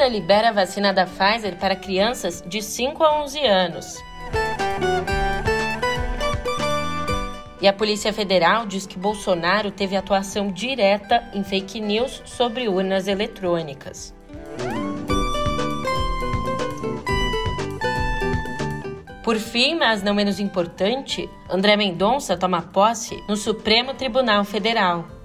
Anvisa libera a vacina da Pfizer para crianças de 5 a 11 anos. E a Polícia Federal diz que Bolsonaro teve atuação direta em fake news sobre urnas eletrônicas. Por fim, mas não menos importante, André Mendonça toma posse no Supremo Tribunal Federal.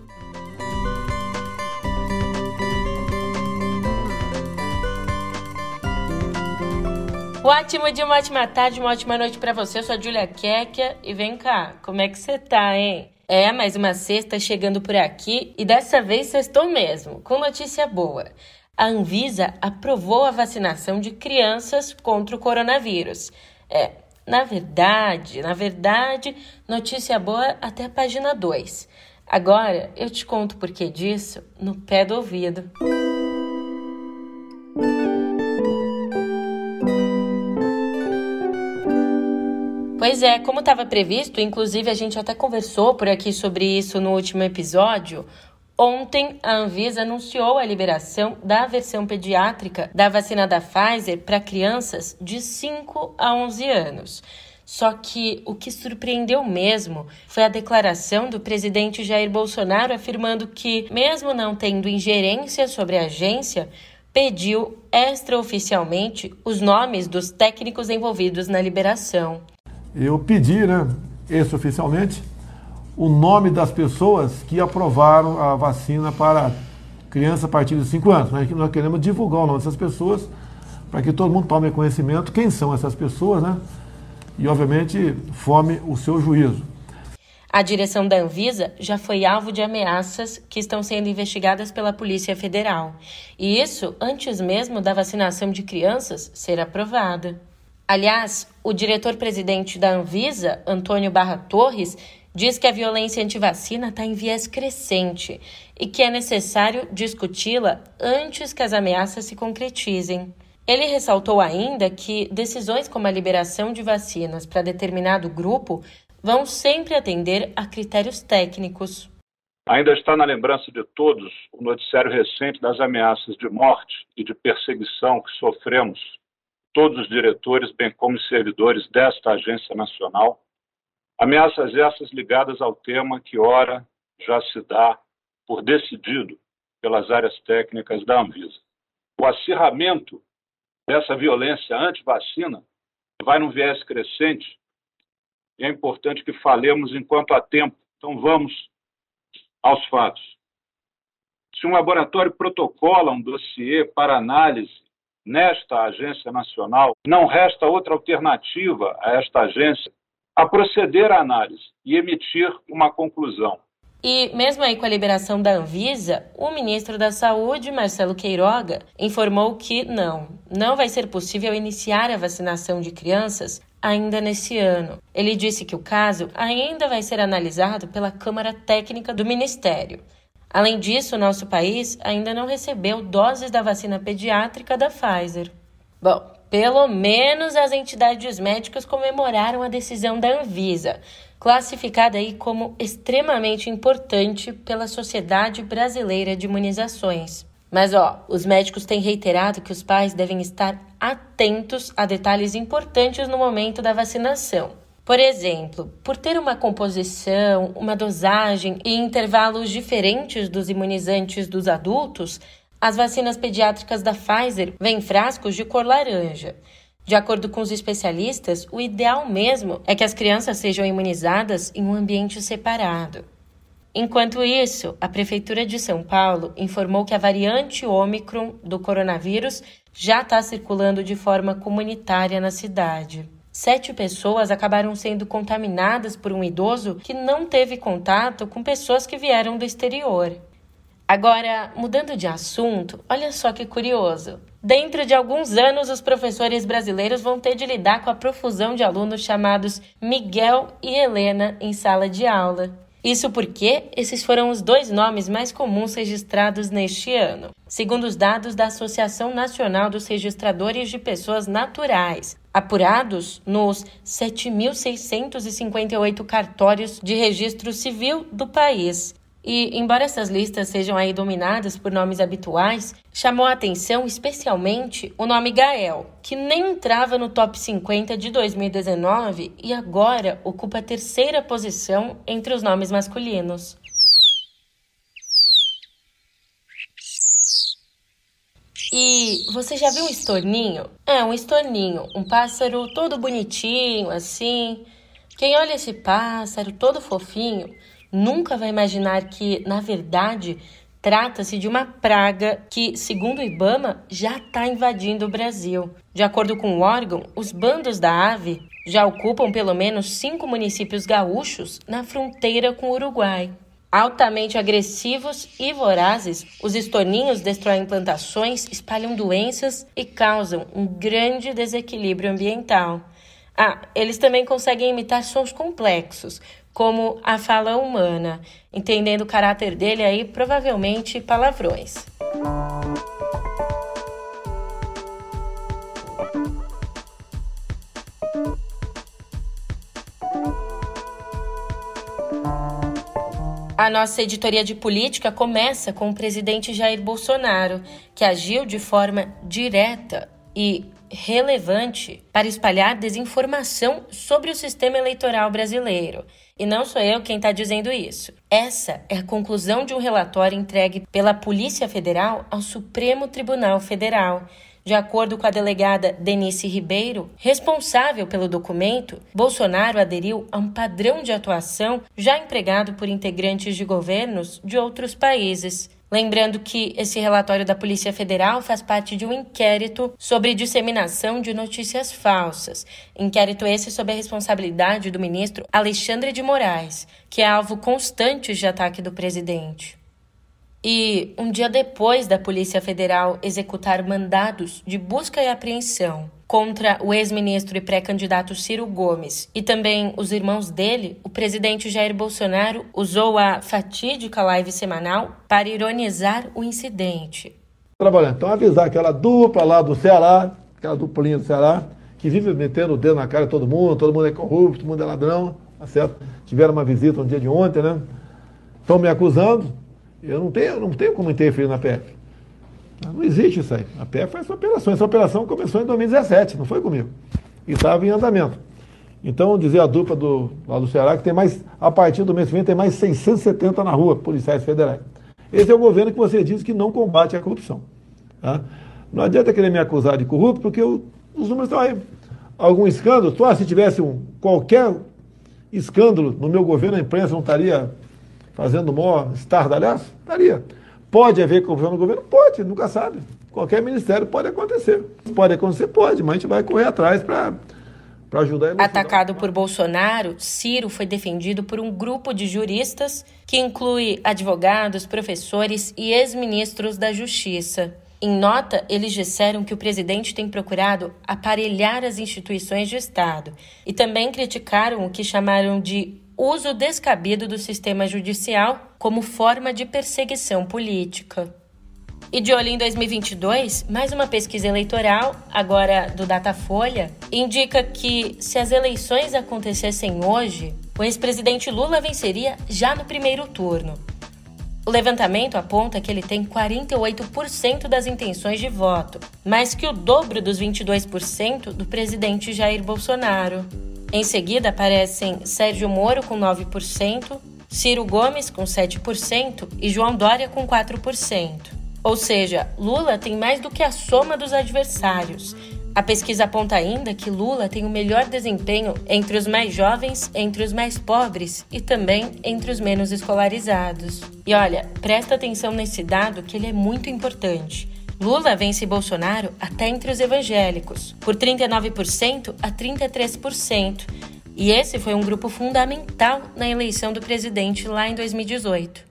Ótimo dia, uma ótima tarde, uma ótima noite para você. Eu sou a Julia Kekia e vem cá, como é que você tá, hein? É, mais uma sexta chegando por aqui e dessa vez estou mesmo, com notícia boa. A Anvisa aprovou a vacinação de crianças contra o coronavírus. É, na verdade, na verdade, notícia boa até a página 2. Agora eu te conto por que disso no pé do ouvido. Pois é, como estava previsto, inclusive a gente até conversou por aqui sobre isso no último episódio. Ontem, a Anvisa anunciou a liberação da versão pediátrica da vacina da Pfizer para crianças de 5 a 11 anos. Só que o que surpreendeu mesmo foi a declaração do presidente Jair Bolsonaro afirmando que, mesmo não tendo ingerência sobre a agência, pediu extraoficialmente os nomes dos técnicos envolvidos na liberação eu pedi, né, oficialmente, o nome das pessoas que aprovaram a vacina para criança a partir de 5 anos. Nós, nós queremos divulgar o nome dessas pessoas para que todo mundo tome conhecimento quem são essas pessoas, né? E, obviamente, forme o seu juízo. A direção da Anvisa já foi alvo de ameaças que estão sendo investigadas pela Polícia Federal. E isso antes mesmo da vacinação de crianças ser aprovada. Aliás, o diretor-presidente da Anvisa, Antônio Barra Torres, diz que a violência antivacina está em viés crescente e que é necessário discuti-la antes que as ameaças se concretizem. Ele ressaltou ainda que decisões como a liberação de vacinas para determinado grupo vão sempre atender a critérios técnicos. Ainda está na lembrança de todos o noticiário recente das ameaças de morte e de perseguição que sofremos todos os diretores, bem como os servidores desta agência nacional. Ameaças essas ligadas ao tema que, ora, já se dá por decidido pelas áreas técnicas da Anvisa. O acirramento dessa violência anti-vacina vai num viés crescente e é importante que falemos enquanto há tempo. Então vamos aos fatos. Se um laboratório protocola um dossiê para análise nesta agência nacional, não resta outra alternativa a esta agência a proceder à análise e emitir uma conclusão. E mesmo aí com a liberação da Anvisa, o ministro da Saúde, Marcelo Queiroga, informou que não, não vai ser possível iniciar a vacinação de crianças ainda nesse ano. Ele disse que o caso ainda vai ser analisado pela Câmara Técnica do Ministério. Além disso, nosso país ainda não recebeu doses da vacina pediátrica da Pfizer. Bom, pelo menos as entidades médicas comemoraram a decisão da Anvisa, classificada aí como extremamente importante pela Sociedade Brasileira de Imunizações. Mas ó, os médicos têm reiterado que os pais devem estar atentos a detalhes importantes no momento da vacinação. Por exemplo, por ter uma composição, uma dosagem e intervalos diferentes dos imunizantes dos adultos, as vacinas pediátricas da Pfizer vêm frascos de cor laranja. De acordo com os especialistas, o ideal mesmo é que as crianças sejam imunizadas em um ambiente separado. Enquanto isso, a Prefeitura de São Paulo informou que a variante Ômicron do coronavírus já está circulando de forma comunitária na cidade sete pessoas acabaram sendo contaminadas por um idoso que não teve contato com pessoas que vieram do exterior. Agora, mudando de assunto, olha só que curioso. Dentro de alguns anos, os professores brasileiros vão ter de lidar com a profusão de alunos chamados Miguel e Helena em sala de aula. Isso porque esses foram os dois nomes mais comuns registrados neste ano, segundo os dados da Associação Nacional dos Registradores de Pessoas Naturais, apurados nos 7.658 cartórios de registro civil do país. E, embora essas listas sejam aí dominadas por nomes habituais, chamou a atenção especialmente o nome Gael, que nem entrava no top 50 de 2019 e agora ocupa a terceira posição entre os nomes masculinos. E você já viu um estorninho? É, um estorninho, um pássaro todo bonitinho, assim. Quem olha esse pássaro todo fofinho nunca vai imaginar que, na verdade, trata-se de uma praga que, segundo o Ibama, já está invadindo o Brasil. De acordo com o órgão, os bandos da ave já ocupam pelo menos cinco municípios gaúchos na fronteira com o Uruguai. Altamente agressivos e vorazes, os estorninhos destroem plantações, espalham doenças e causam um grande desequilíbrio ambiental. Ah, eles também conseguem imitar sons complexos, como a fala humana, entendendo o caráter dele aí, provavelmente palavrões. A nossa editoria de política começa com o presidente Jair Bolsonaro, que agiu de forma direta e relevante para espalhar desinformação sobre o sistema eleitoral brasileiro. E não sou eu quem está dizendo isso. Essa é a conclusão de um relatório entregue pela Polícia Federal ao Supremo Tribunal Federal. De acordo com a delegada Denise Ribeiro, responsável pelo documento, Bolsonaro aderiu a um padrão de atuação já empregado por integrantes de governos de outros países. Lembrando que esse relatório da Polícia Federal faz parte de um inquérito sobre disseminação de notícias falsas. Inquérito esse sob a responsabilidade do ministro Alexandre de Moraes, que é alvo constante de ataque do presidente. E um dia depois da Polícia Federal executar mandados de busca e apreensão contra o ex-ministro e pré-candidato Ciro Gomes e também os irmãos dele, o presidente Jair Bolsonaro usou a fatídica live semanal para ironizar o incidente. Trabalhando. Então, avisar aquela dupla lá do Ceará, aquela duplinha do Ceará, que vive metendo o dedo na cara de todo mundo, todo mundo é corrupto, todo mundo é ladrão, tá certo? Tiveram uma visita no dia de ontem, né? Estão me acusando, eu não tenho, não tenho como interferir na PF. Não existe isso aí. A PF faz essa operação. Essa operação começou em 2017, não foi comigo. E estava em andamento. Então, dizer a dupla do, lá do Ceará que tem mais, a partir do mês que vem, tem mais 670 na rua, policiais federais. Esse é o governo que você diz que não combate a corrupção. Tá? Não adianta querer me acusar de corrupto, porque eu, os números estão aí. Algum escândalo? Só se tivesse um, qualquer escândalo no meu governo, a imprensa não estaria fazendo o maior estardalhaço? Estaria. Pode haver corrupção no governo? Pode, nunca sabe. Qualquer ministério pode acontecer. Pode acontecer? Pode, mas a gente vai correr atrás para para ajudar Atacado por Bolsonaro, Ciro foi defendido por um grupo de juristas que inclui advogados, professores e ex-ministros da Justiça. Em nota, eles disseram que o presidente tem procurado aparelhar as instituições de Estado e também criticaram o que chamaram de uso descabido do sistema judicial como forma de perseguição política. E de olho em 2022, mais uma pesquisa eleitoral, agora do Datafolha, indica que se as eleições acontecessem hoje, o ex-presidente Lula venceria já no primeiro turno. O levantamento aponta que ele tem 48% das intenções de voto, mais que o dobro dos 22% do presidente Jair Bolsonaro. Em seguida aparecem Sérgio Moro com 9%, Ciro Gomes com 7% e João Dória com 4%. Ou seja, Lula tem mais do que a soma dos adversários. A pesquisa aponta ainda que Lula tem o melhor desempenho entre os mais jovens, entre os mais pobres e também entre os menos escolarizados. E olha, presta atenção nesse dado que ele é muito importante. Lula vence Bolsonaro até entre os evangélicos, por 39% a 33%. E esse foi um grupo fundamental na eleição do presidente lá em 2018.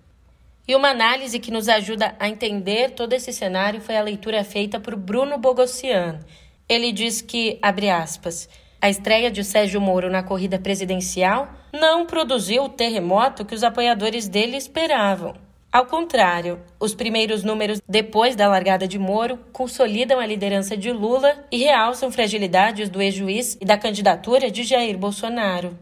E uma análise que nos ajuda a entender todo esse cenário foi a leitura feita por Bruno Bogossian. Ele diz que, abre aspas, a estreia de Sérgio Moro na corrida presidencial não produziu o terremoto que os apoiadores dele esperavam. Ao contrário, os primeiros números depois da largada de Moro consolidam a liderança de Lula e realçam fragilidades do ex-juiz e da candidatura de Jair Bolsonaro.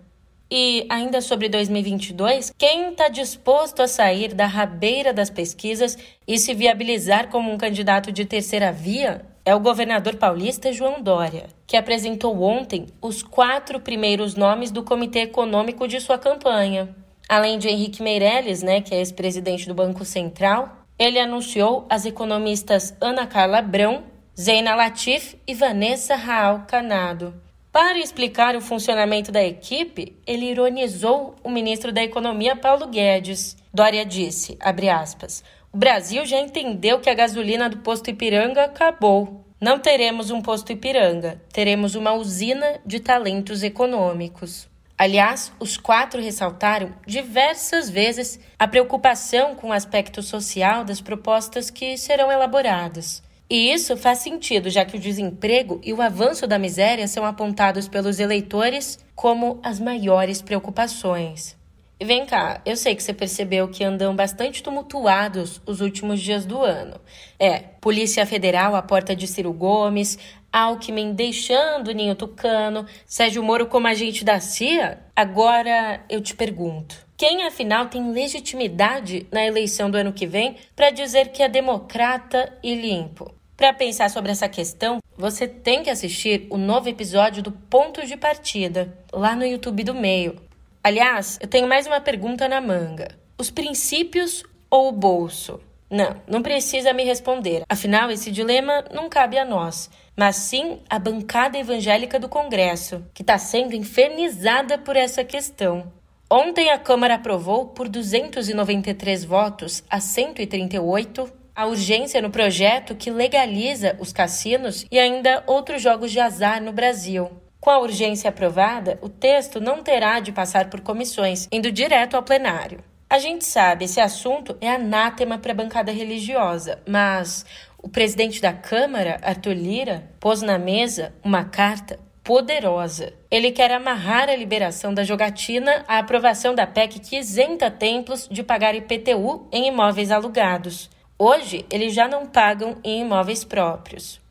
E ainda sobre 2022, quem está disposto a sair da rabeira das pesquisas e se viabilizar como um candidato de terceira via é o governador paulista João Dória, que apresentou ontem os quatro primeiros nomes do Comitê Econômico de sua campanha. Além de Henrique Meirelles, né, que é ex-presidente do Banco Central, ele anunciou as economistas Ana Carla Brão, Zeina Latif e Vanessa Raal Canado. Para explicar o funcionamento da equipe, ele ironizou o ministro da Economia Paulo Guedes. Dória disse, aspas, o Brasil já entendeu que a gasolina do posto Ipiranga acabou. Não teremos um posto Ipiranga, teremos uma usina de talentos econômicos. Aliás, os quatro ressaltaram diversas vezes a preocupação com o aspecto social das propostas que serão elaboradas. E isso faz sentido, já que o desemprego e o avanço da miséria são apontados pelos eleitores como as maiores preocupações. E vem cá, eu sei que você percebeu que andam bastante tumultuados os últimos dias do ano. É, Polícia Federal à porta de Ciro Gomes, Alckmin deixando o Ninho Tucano, Sérgio Moro como agente da CIA? Agora eu te pergunto. Quem afinal tem legitimidade na eleição do ano que vem para dizer que é democrata e limpo? Para pensar sobre essa questão, você tem que assistir o novo episódio do Ponto de Partida, lá no YouTube do Meio. Aliás, eu tenho mais uma pergunta na manga. Os princípios ou o bolso? Não, não precisa me responder. Afinal, esse dilema não cabe a nós, mas sim à bancada evangélica do Congresso, que está sendo infernizada por essa questão. Ontem a Câmara aprovou, por 293 votos a 138, a urgência no projeto que legaliza os cassinos e ainda outros jogos de azar no Brasil. Com a urgência aprovada, o texto não terá de passar por comissões, indo direto ao plenário. A gente sabe, esse assunto é anátema para a bancada religiosa, mas o presidente da Câmara, Arthur Lira, pôs na mesa uma carta poderosa. Ele quer amarrar a liberação da jogatina à aprovação da PEC que isenta templos de pagar IPTU em imóveis alugados. Hoje, eles já não pagam em imóveis próprios.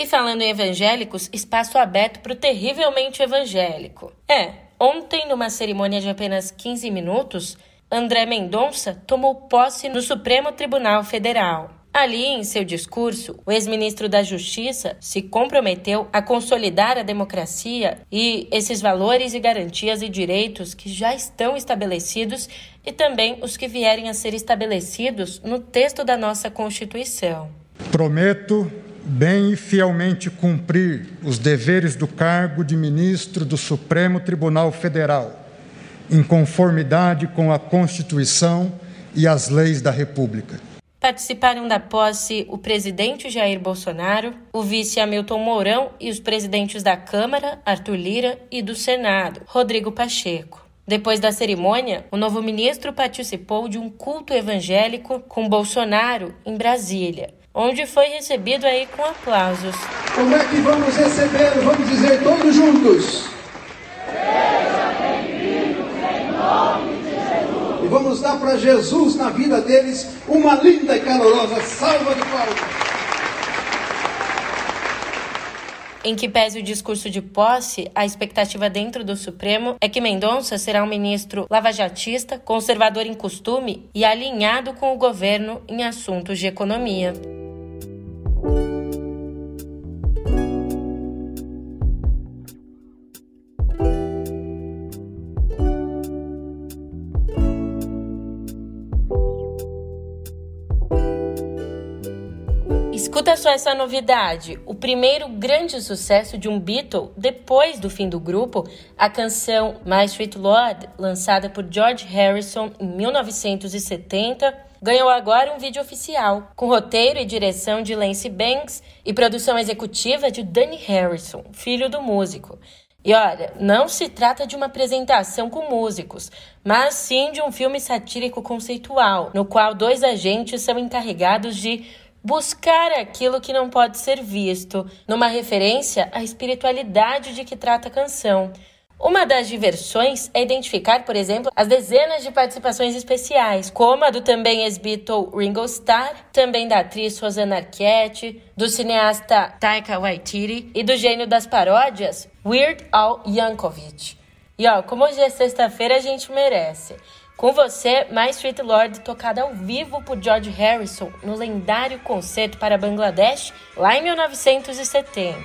E falando em evangélicos, espaço aberto para o terrivelmente evangélico. É, ontem, numa cerimônia de apenas 15 minutos, André Mendonça tomou posse no Supremo Tribunal Federal. Ali, em seu discurso, o ex-ministro da Justiça se comprometeu a consolidar a democracia e esses valores e garantias e direitos que já estão estabelecidos e também os que vierem a ser estabelecidos no texto da nossa Constituição. Prometo bem e fielmente cumprir os deveres do cargo de ministro do Supremo Tribunal Federal, em conformidade com a Constituição e as leis da República. Participaram da posse o presidente Jair Bolsonaro, o vice Hamilton Mourão e os presidentes da Câmara, Arthur Lira, e do Senado, Rodrigo Pacheco. Depois da cerimônia, o novo ministro participou de um culto evangélico com Bolsonaro em Brasília onde foi recebido aí com aplausos. Como é que vamos receber? Vamos dizer todos juntos. Seja bem-vindo em nome de Jesus. E vamos dar para Jesus na vida deles uma linda e calorosa salva de palmas. Em que pese o discurso de posse, a expectativa dentro do Supremo é que Mendonça será um ministro lavajatista, conservador em costume e alinhado com o governo em assuntos de economia. Escuta só essa novidade. O primeiro grande sucesso de um Beatle depois do fim do grupo, a canção My Sweet Lord, lançada por George Harrison em 1970, ganhou agora um vídeo oficial, com roteiro e direção de Lance Banks e produção executiva de Danny Harrison, filho do músico. E olha, não se trata de uma apresentação com músicos, mas sim de um filme satírico conceitual, no qual dois agentes são encarregados de buscar aquilo que não pode ser visto, numa referência à espiritualidade de que trata a canção. Uma das diversões é identificar, por exemplo, as dezenas de participações especiais, como a do também ex-Beatle Ringo Starr, também da atriz Rosanna Arquette, do cineasta Taika Waititi e do gênio das paródias Weird Al Yankovic. E ó, como hoje é sexta-feira, a gente merece. Com você, My Street Lord, tocada ao vivo por George Harrison no lendário concerto para Bangladesh, lá em 1970.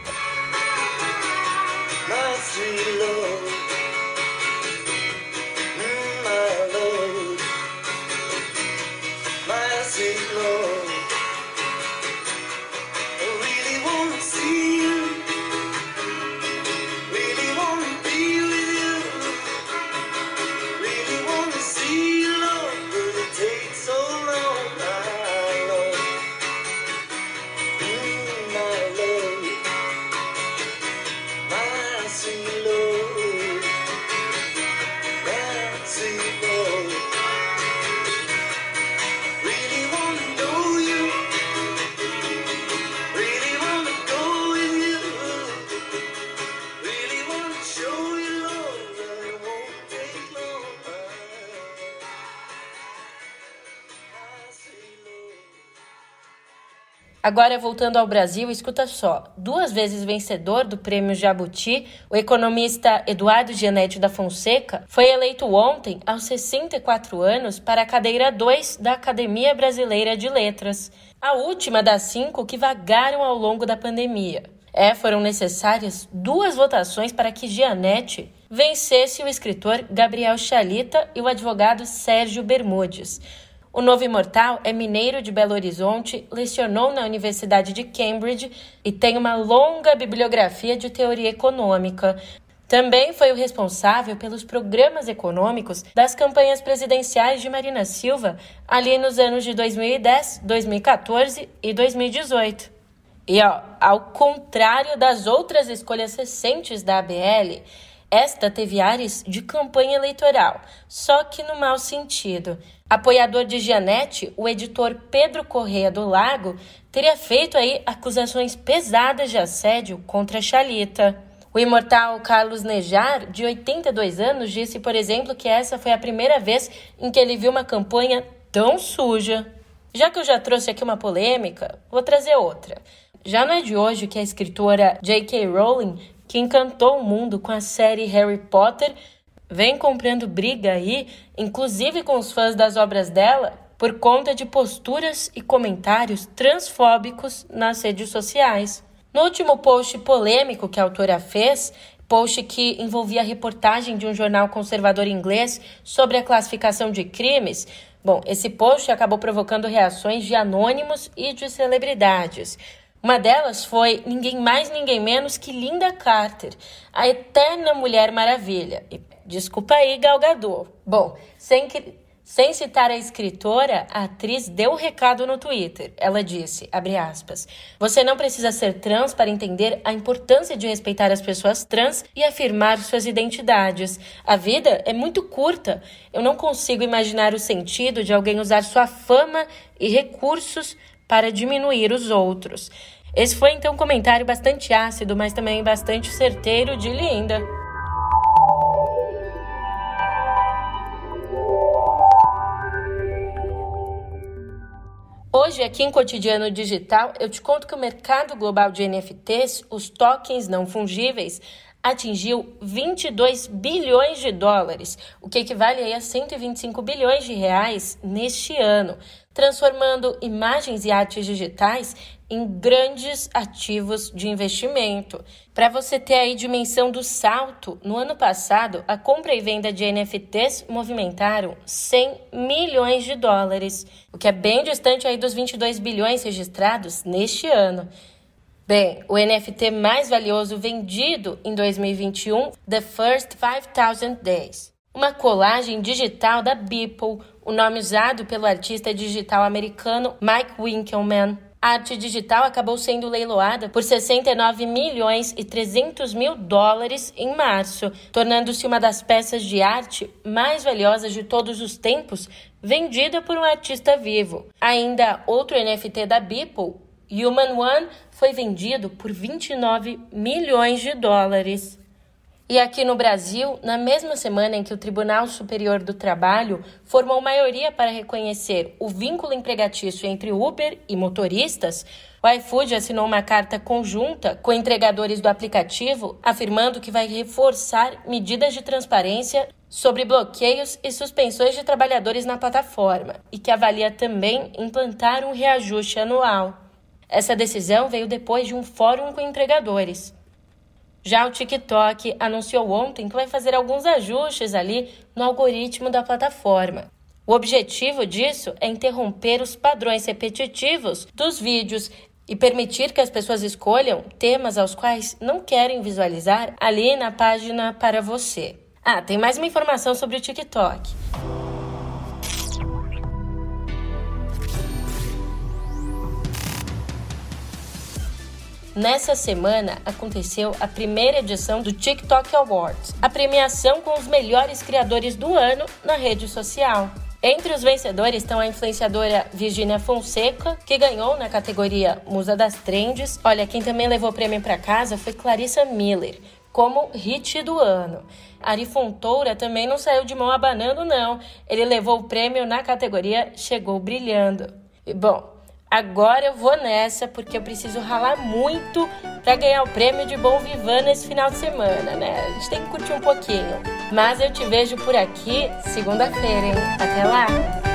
Agora, voltando ao Brasil, escuta só. Duas vezes vencedor do prêmio Jabuti, o economista Eduardo Gianetti da Fonseca foi eleito ontem, aos 64 anos, para a cadeira 2 da Academia Brasileira de Letras, a última das cinco que vagaram ao longo da pandemia. É, foram necessárias duas votações para que Gianetti vencesse o escritor Gabriel Chalita e o advogado Sérgio Bermudes. O novo imortal é mineiro de Belo Horizonte, lecionou na Universidade de Cambridge e tem uma longa bibliografia de teoria econômica. Também foi o responsável pelos programas econômicos das campanhas presidenciais de Marina Silva ali nos anos de 2010, 2014 e 2018. E ó, ao contrário das outras escolhas recentes da ABL, esta teve ares de campanha eleitoral, só que no mau sentido. Apoiador de Gianete, o editor Pedro Correia do Lago teria feito aí acusações pesadas de assédio contra Chalita. O imortal Carlos Nejar, de 82 anos, disse, por exemplo, que essa foi a primeira vez em que ele viu uma campanha tão suja. Já que eu já trouxe aqui uma polêmica, vou trazer outra. Já não é de hoje que a escritora J.K. Rowling, que encantou o mundo com a série Harry Potter, vem comprando briga aí, inclusive com os fãs das obras dela, por conta de posturas e comentários transfóbicos nas redes sociais. No último post polêmico que a autora fez, post que envolvia a reportagem de um jornal conservador inglês sobre a classificação de crimes, bom, esse post acabou provocando reações de anônimos e de celebridades. Uma delas foi ninguém mais, ninguém menos que Linda Carter, a eterna Mulher Maravilha. Desculpa aí, Galgador. Bom, sem, que, sem citar a escritora, a atriz deu um recado no Twitter. Ela disse, aspas, você não precisa ser trans para entender a importância de respeitar as pessoas trans e afirmar suas identidades. A vida é muito curta. Eu não consigo imaginar o sentido de alguém usar sua fama e recursos para diminuir os outros. Esse foi então um comentário bastante ácido, mas também bastante certeiro de Linda. Hoje, aqui em Cotidiano Digital, eu te conto que o mercado global de NFTs, os tokens não fungíveis, atingiu 22 bilhões de dólares, o que equivale a 125 bilhões de reais neste ano, transformando imagens e artes digitais em grandes ativos de investimento. Para você ter aí dimensão do salto, no ano passado, a compra e venda de NFTs movimentaram 100 milhões de dólares, o que é bem distante aí dos 22 bilhões registrados neste ano. Bem, o NFT mais valioso vendido em 2021, The First 5000 Days. Uma colagem digital da Beeple, o nome usado pelo artista digital americano Mike Winkelmann. A arte digital acabou sendo leiloada por 69 milhões e 300 mil dólares em março, tornando-se uma das peças de arte mais valiosas de todos os tempos vendida por um artista vivo. Ainda outro NFT da Beeple, Human One foi vendido por 29 milhões de dólares. E aqui no Brasil, na mesma semana em que o Tribunal Superior do Trabalho formou maioria para reconhecer o vínculo empregatício entre Uber e motoristas, o iFood assinou uma carta conjunta com entregadores do aplicativo afirmando que vai reforçar medidas de transparência sobre bloqueios e suspensões de trabalhadores na plataforma e que avalia também implantar um reajuste anual. Essa decisão veio depois de um fórum com entregadores. Já o TikTok anunciou ontem que vai fazer alguns ajustes ali no algoritmo da plataforma. O objetivo disso é interromper os padrões repetitivos dos vídeos e permitir que as pessoas escolham temas aos quais não querem visualizar ali na página para você. Ah, tem mais uma informação sobre o TikTok. Nessa semana aconteceu a primeira edição do TikTok Awards, a premiação com os melhores criadores do ano na rede social. Entre os vencedores estão a influenciadora Virginia Fonseca, que ganhou na categoria Musa das Trends. Olha, quem também levou o prêmio para casa foi Clarissa Miller, como hit do ano. Ari Fontoura também não saiu de mão abanando, não. Ele levou o prêmio na categoria Chegou Brilhando. E, bom, Agora eu vou nessa porque eu preciso ralar muito para ganhar o prêmio de Bom Vivan nesse final de semana, né? A gente tem que curtir um pouquinho. Mas eu te vejo por aqui segunda-feira, hein? Até lá!